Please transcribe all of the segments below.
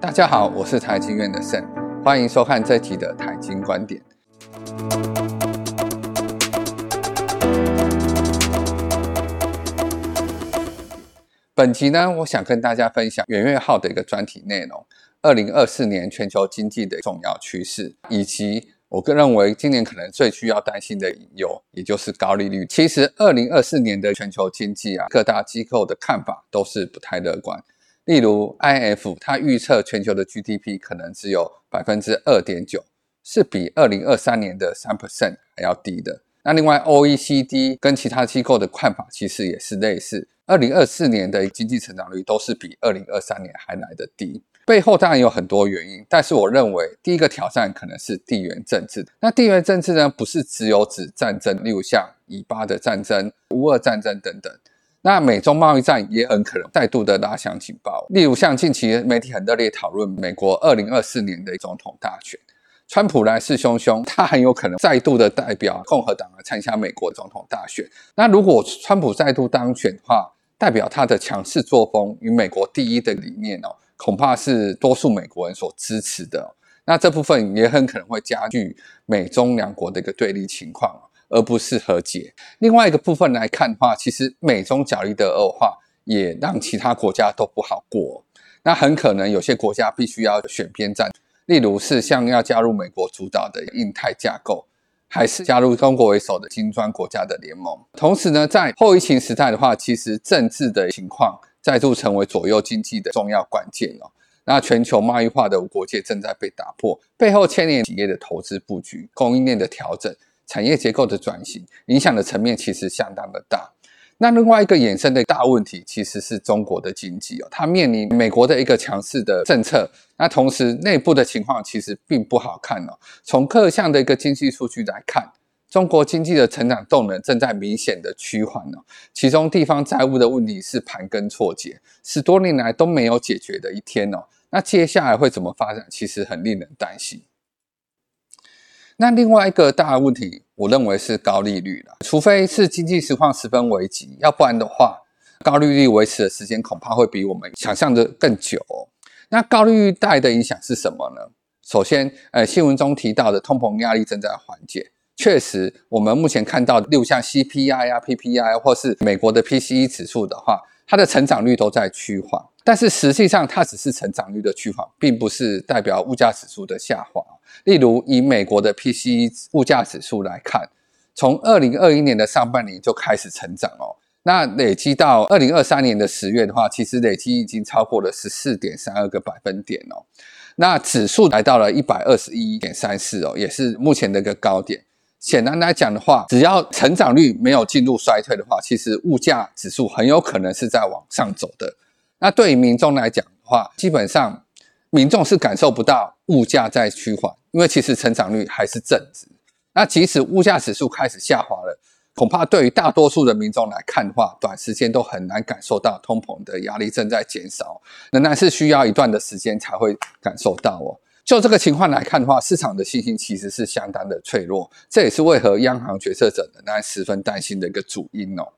大家好，我是财经院的盛，欢迎收看这期的财经观点。本集呢，我想跟大家分享元月号的一个专题内容：二零二四年全球经济的重要趋势，以及我个认为今年可能最需要担心的隐忧，也就是高利率。其实，二零二四年的全球经济啊，各大机构的看法都是不太乐观。例如，IF 它预测全球的 GDP 可能只有百分之二点九，是比二零二三年的三 percent 还要低的。那另外，OECD 跟其他机构的看法其实也是类似。二零二四年的经济成长率都是比二零二三年还来得低，背后当然有很多原因，但是我认为第一个挑战可能是地缘政治。那地缘政治呢，不是只有指战争，例如像以巴的战争、乌俄战争等等。那美中贸易战也很可能再度的拉响警报，例如像近期媒体很热烈讨论美国二零二四年的总统大选。川普来势汹汹，他很有可能再度的代表共和党来参加美国总统大选。那如果川普再度当选的话，代表他的强势作风与美国第一的理念哦，恐怕是多数美国人所支持的。那这部分也很可能会加剧美中两国的一个对立情况，而不是和解。另外一个部分来看的话，其实美中角力的恶化也让其他国家都不好过。那很可能有些国家必须要选边站。例如是像要加入美国主导的印太架构，还是加入中国为首的金砖国家的联盟。同时呢，在后疫情时代的话，其实政治的情况再度成为左右经济的重要关键哦。那全球贸易化的国界正在被打破，背后牵连企业的投资布局、供应链的调整、产业结构的转型，影响的层面其实相当的大。那另外一个衍生的大问题，其实是中国的经济哦，它面临美国的一个强势的政策，那同时内部的情况其实并不好看哦。从各项的一个经济数据来看，中国经济的成长动能正在明显的趋缓哦。其中地方债务的问题是盘根错节，十多年来都没有解决的一天哦。那接下来会怎么发展，其实很令人担心。那另外一个大的问题，我认为是高利率了。除非是经济实况十分危急，要不然的话，高利率维持的时间恐怕会比我们想象的更久。那高利率带的影响是什么呢？首先，呃，新闻中提到的通膨压力正在缓解，确实，我们目前看到六项 CPI 啊、PPI 或是美国的 PCE 指数的话，它的成长率都在趋缓。但是实际上，它只是成长率的趋缓，并不是代表物价指数的下滑。例如，以美国的 PCE 物价指数来看，从二零二一年的上半年就开始成长哦。那累积到二零二三年的十月的话，其实累积已经超过了十四点三二个百分点哦。那指数来到了一百二十一点三四哦，也是目前的一个高点。显然来讲的话，只要成长率没有进入衰退的话，其实物价指数很有可能是在往上走的。那对于民众来讲的话，基本上民众是感受不到物价在趋缓。因为其实成长率还是正值，那即使物价指数开始下滑了，恐怕对于大多数的民众来看的话，短时间都很难感受到通膨的压力正在减少，仍然是需要一段的时间才会感受到哦。就这个情况来看的话，市场的信心其实是相当的脆弱，这也是为何央行决策者仍然十分担心的一个主因哦。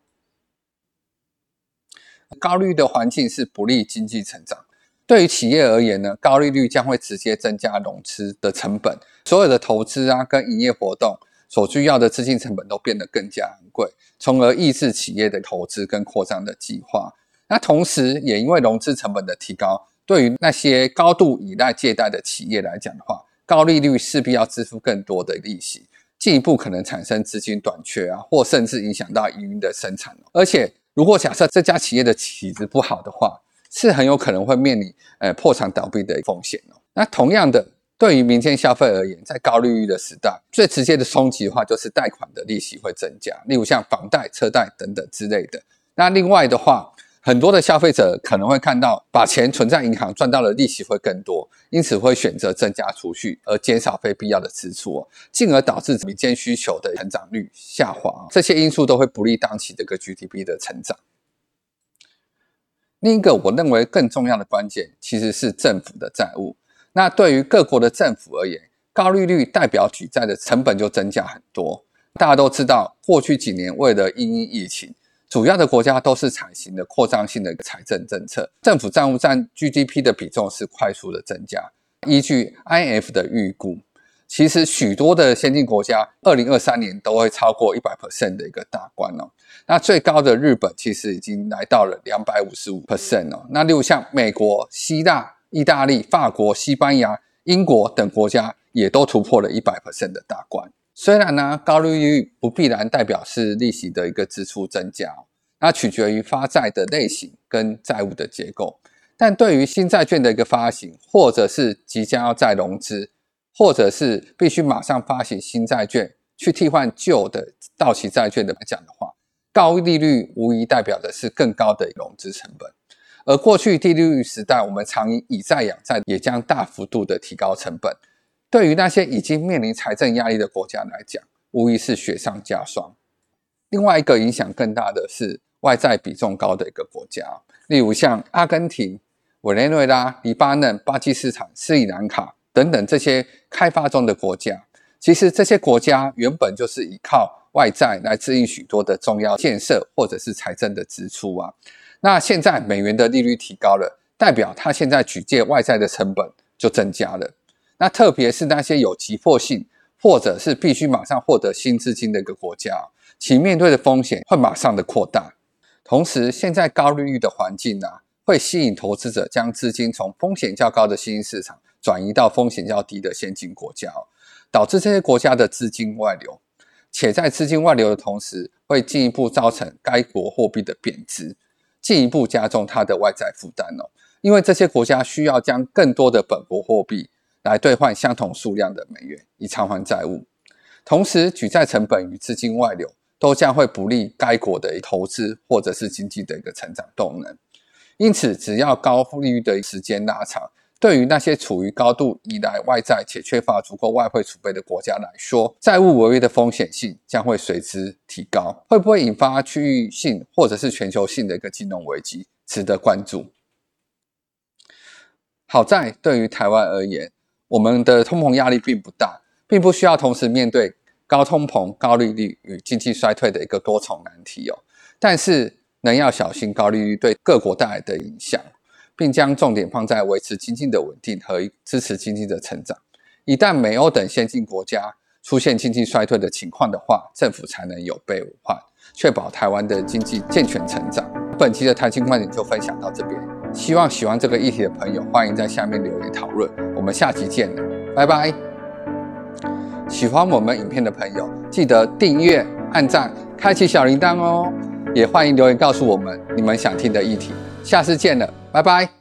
高利率的环境是不利经济成长。对于企业而言呢，高利率将会直接增加融资的成本，所有的投资啊跟营业活动所需要的资金成本都变得更加昂贵，从而抑制企业的投资跟扩张的计划。那同时也因为融资成本的提高，对于那些高度依赖借贷的企业来讲的话，高利率势必要支付更多的利息，进一步可能产生资金短缺啊，或甚至影响到营运的生产。而且如果假设这家企业的体质不好的话，是很有可能会面临呃破产倒闭的风险哦。那同样的，对于民间消费而言，在高利率的时代，最直接的冲击的话，就是贷款的利息会增加，例如像房贷、车贷等等之类的。那另外的话，很多的消费者可能会看到把钱存在银行赚到的利息会更多，因此会选择增加储蓄而减少非必要的支出哦，进而导致民间需求的成长率下滑。这些因素都会不利当期这个 GDP 的成长。另一个我认为更重要的关键，其实是政府的债务。那对于各国的政府而言，高利率代表举债的成本就增加很多。大家都知道，过去几年为了因应疫情，主要的国家都是采行的扩张性的财政政策，政府债务占 GDP 的比重是快速的增加。依据 IF 的预估，其实许多的先进国家，二零二三年都会超过一百 percent 的一个大关哦。那最高的日本其实已经来到了两百五十五 percent 哦。那例如像美国、希腊、意大利、法国、西班牙、英国等国家，也都突破了一百 percent 的大关。虽然呢，高利率不必然代表是利息的一个支出增加，那取决于发债的类型跟债务的结构。但对于新债券的一个发行，或者是即将要再融资，或者是必须马上发行新债券去替换旧的到期债券的来讲的话，高利率无疑代表的是更高的融资成本。而过去低利率时代，我们常以以债养债，也将大幅度的提高成本。对于那些已经面临财政压力的国家来讲，无疑是雪上加霜。另外一个影响更大的是外债比重高的一个国家，例如像阿根廷、委内瑞拉、黎巴嫩、巴基斯坦、斯里兰卡等等这些开发中的国家。其实这些国家原本就是依靠外债来支应许多的重要建设或者是财政的支出啊。那现在美元的利率提高了，代表它现在举借外债的成本就增加了。那特别是那些有急迫性，或者是必须马上获得新资金的一个国家，其面对的风险会马上的扩大。同时，现在高利率的环境啊，会吸引投资者将资金从风险较高的新兴市场转移到风险较低的先进国家，导致这些国家的资金外流。且在资金外流的同时，会进一步造成该国货币的贬值，进一步加重它的外债负担哦。因为这些国家需要将更多的本国货币。来兑换相同数量的美元，以偿还债务。同时，举债成本与资金外流都将会不利该国的投资或者是经济的一个成长动能。因此，只要高利率的时间拉长，对于那些处于高度依赖外债且缺乏足够外汇储备的国家来说，债务违约的风险性将会随之提高。会不会引发区域性或者是全球性的一个金融危机，值得关注。好在对于台湾而言。我们的通膨压力并不大，并不需要同时面对高通膨、高利率与经济衰退的一个多重难题哦。但是，能要小心高利率对各国带来的影响，并将重点放在维持经济的稳定和支持经济的成长。一旦美欧等先进国家出现经济衰退的情况的话，政府才能有备无患，确保台湾的经济健全成长。本期的谈心观点就分享到这边。希望喜欢这个议题的朋友，欢迎在下面留言讨论。我们下期见了，拜拜！喜欢我们影片的朋友，记得订阅、按赞、开启小铃铛哦。也欢迎留言告诉我们你们想听的议题。下次见了，拜拜！